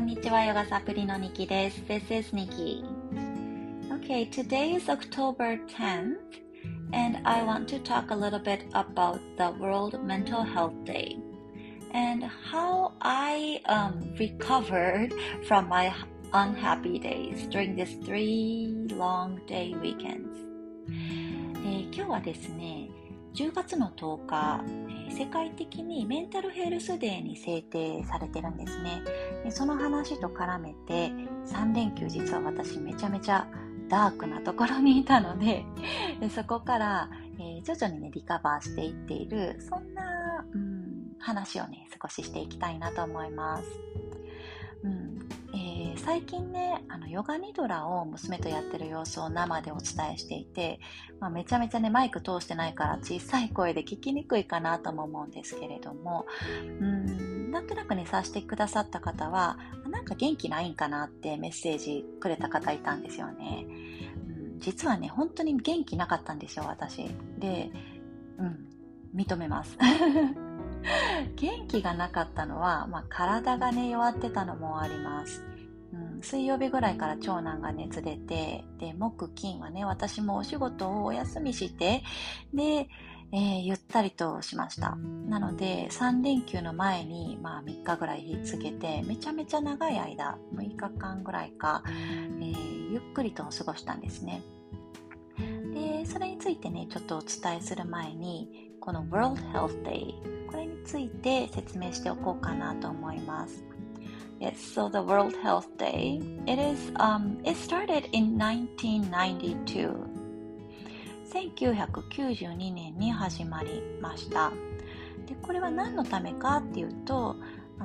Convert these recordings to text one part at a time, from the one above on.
んにちは、ヨガサプリのニキです。This is Nikki. Okay, today is October 10th, and I want to talk a little bit about the World Mental Health Day and how I um, recovered from my unhappy days during these three long day weekends. え今日はですね、10月の10日、え 世界的にメンタルヘルスデーに制定されてるんですね。でその話と絡めて3連休実は私めちゃめちゃダークなところにいたのででそこから、えー、徐々にねリカバーしていっているそんな、うん、話をね少ししていきたいなと思います。うん、最近ねあのヨガニドラを娘とやってる様子を生でお伝えしていて、まあ、めちゃめちゃねマイク通してないから小さい声で聞きにくいかなとも思うんですけれどもうんなんとなくねさしてくださった方はなんか元気ないんかなってメッセージくれた方いたんですよね、うん、実はね本当に元気なかったんですよ私。でうん認めます。元気がなかったのは、まあ、体がね弱ってたのもあります、水曜日ぐらいから長男が熱出てで木金はね私もお仕事をお休みしてで、えー、ゆったりとしましたなので3連休の前に、まあ、3日ぐらい日付けてめちゃめちゃ長い間6日間ぐらいか、えー、ゆっくりと過ごしたんですねでそれについてねちょっとお伝えする前にこの World Health Day これについて説明しておこうかなと思います。Yes, so the World Health Day, it is, um, it started in 1992. 1992年に始まりました。でこれは何のためかっていうと、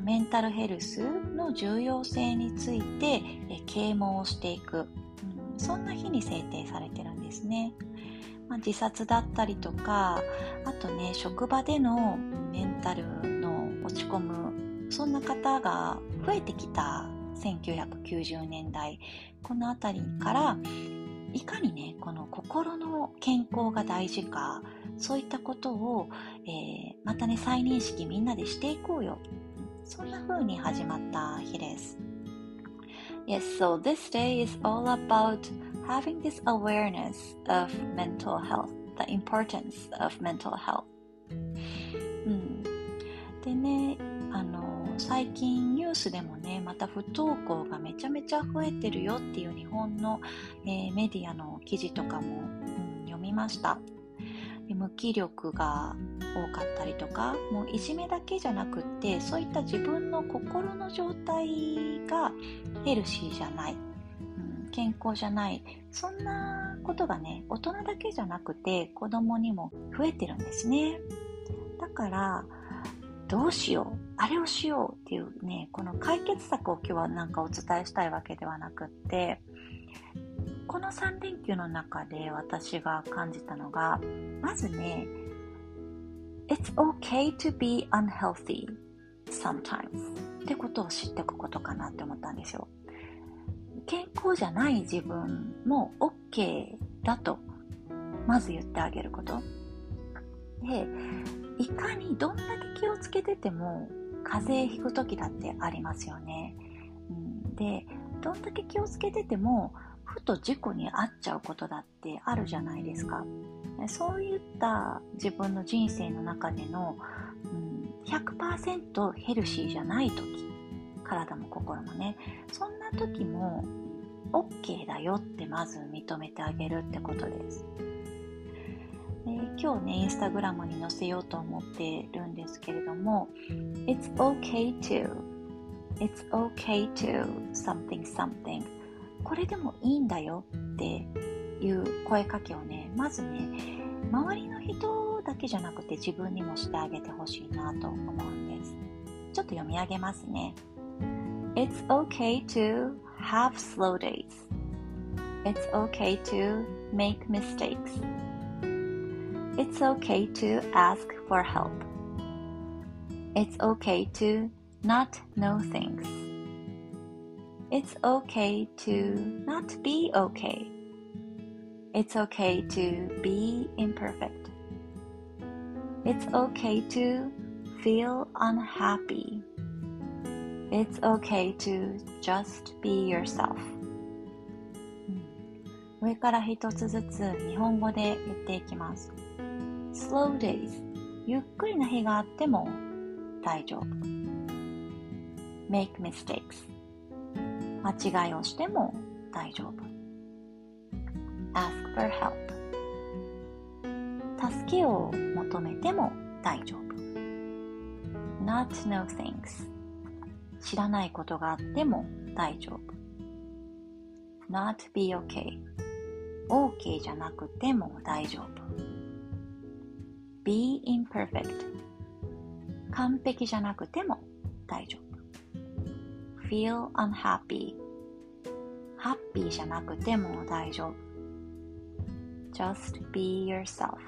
メンタルヘルスの重要性について啓蒙をしていく、うん、そんな日に制定されてるんですね。まあ、自殺だったりとかあとね職場でのメンタルの落ち込むそんな方が増えてきた1990年代この辺りからいかにねこの心の健康が大事かそういったことを、えー、またね再認識みんなでしていこうよそんな風に始まった日です Yes, so this day is all about having this awareness of mental health, the importance of mental health. うん、でね、最近ニュースでもね、また不登校がめちゃめちゃ増えてるよっていう日本の、えー、メディアの記事とかも、うん、読みました。無気力が多かったりとかもういじめだけじゃなくってそういった自分の心の状態がヘルシーじゃないうん健康じゃないそんなことがね大人だけじゃなくて子供にも増えてるんですねだからどうしようあれをしようっていうねこの解決策を今日はなんかお伝えしたいわけではなくってこの3連休の中で私が感じたのがまずね It's okay to be unhealthy sometimes ってことを知っておくことかなって思ったんですよ。健康じゃない自分も OK だとまず言ってあげること。でいかにどんだけ気をつけてても風邪ひく時だってありますよね、うん、でどんだけ気をつけててもふと事故に遭っちゃうことだってあるじゃないですか。そういった自分の人生の中での、うん、100%ヘルシーじゃない時体も心もねそんな時も OK だよってまず認めてあげるってことです。今日ねインスタグラムに載せようと思ってるんですけれども It's okay to It's okay to something something これでもいいんだよっていう声かけをねまずね周りの人だけじゃなくて自分にもしてあげてほしいなと思うんですちょっと読み上げますね It's okay to have slow days. It's okay to make mistakes. It's okay to ask for help. It's okay to not know things. It's okay to not be okay. It's okay to be imperfect. It's okay to feel unhappy. It's okay to just be yourself. 上から一つずつ日本語で言っていきます。 Slow days ゆっくりな日があっても大丈夫。make mistakes 間違いをしても大丈夫。ask for help 助けを求めても大丈夫。not know things 知らないことがあっても大丈夫。not be okay OK じゃなくても大丈夫。Be imperfect 完璧じゃなくても大丈夫。feel unhappy ハッピーじゃなくても大丈夫。just be yourself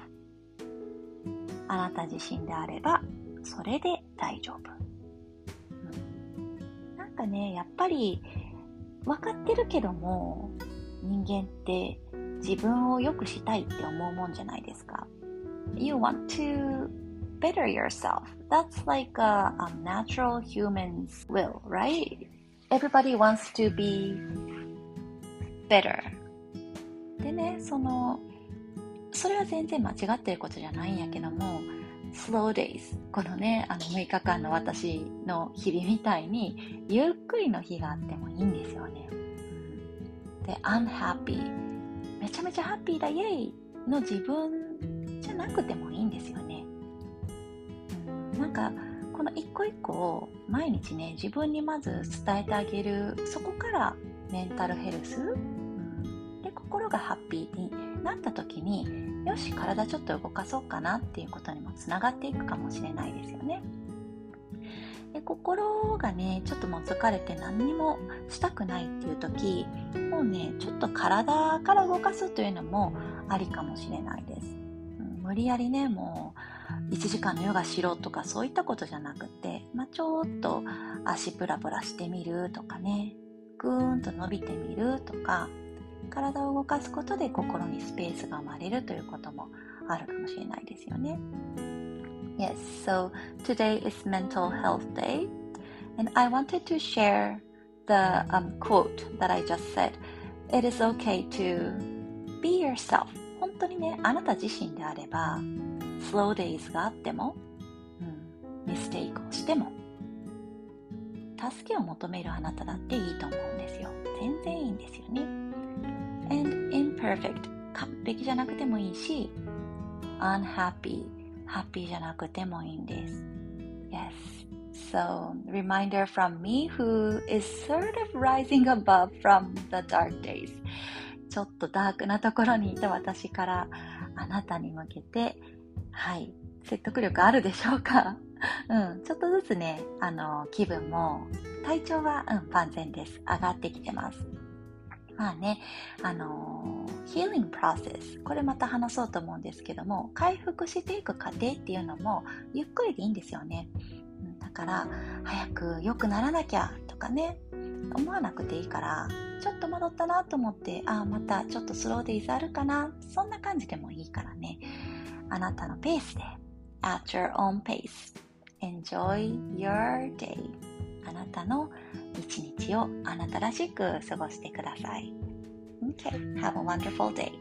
あなた自身であればそれで大丈夫。うん、なんかね、やっぱり分かってるけども人間って自分を良くしたいって思うもんじゃないですか。You want to better yourself. That's like a, a natural human's will, right? Everybody wants to be better. でね、その、それは全然間違ってることじゃないんやけども、slow days このねあの6日間の私の日々みたいにゆっくりの日があってもいいんですよね、で unhappy めちゃめちゃハッピーだイエイの自分じゃなくてもいいんですよね、なんかこの一個一個を毎日ね自分にまず伝えてあげるそこからメンタルヘルス、で心がハッピーになった時によし体ちょっと動かそうかなっていうことにもつながっていくかもしれないですよね。で心がねちょっともう疲れて何にもしたくないっていう時もうねちょっと体から動かすというのもありかもしれないです、無理やりねもう1時間のヨガしろとかそういったことじゃなくて、まあ、ちょっと足ブラブラしてみるとかねぐーんと伸びてみるとか体を動かすことで心にスペースが生まれるということもあるかもしれないですよね。Yes, so today is Mental Health Day, and I wanted to share the um, quote that I just said. It is okay to be yourself. 当にね、あなた自身であれば、slow days があっても、うん、ミステイクをしても、助けを求めるあなただっていいと思うんですよ。全然いいんですよね。and imperfect 完璧じゃなくてもいいし unhappy ハッピーじゃなくてもいいんです yes so reminder from me who is sort of rising above from the dark days ちょっとダークなところにいた私からあなたに向けてはい説得力あるでしょうか？うん、ちょっとずつね、あの、気分も、体調は、うん、万全です。上がってきてます。まあね、あのヒーリングプロセス、これまた話そうと思うんですけども、回復していく過程っていうのも、ゆっくりでいいんですよね。だから、早く良くならなきゃとかね、思わなくていいから、ちょっと戻ったなと思って、ああ、またちょっとスローデイズあるかな、そんな感じでもいいからね、あなたのペースで、at your own pace, enjoy your day. あなたの一日をあなたらしく過ごしてください。Okay, have a wonderful day.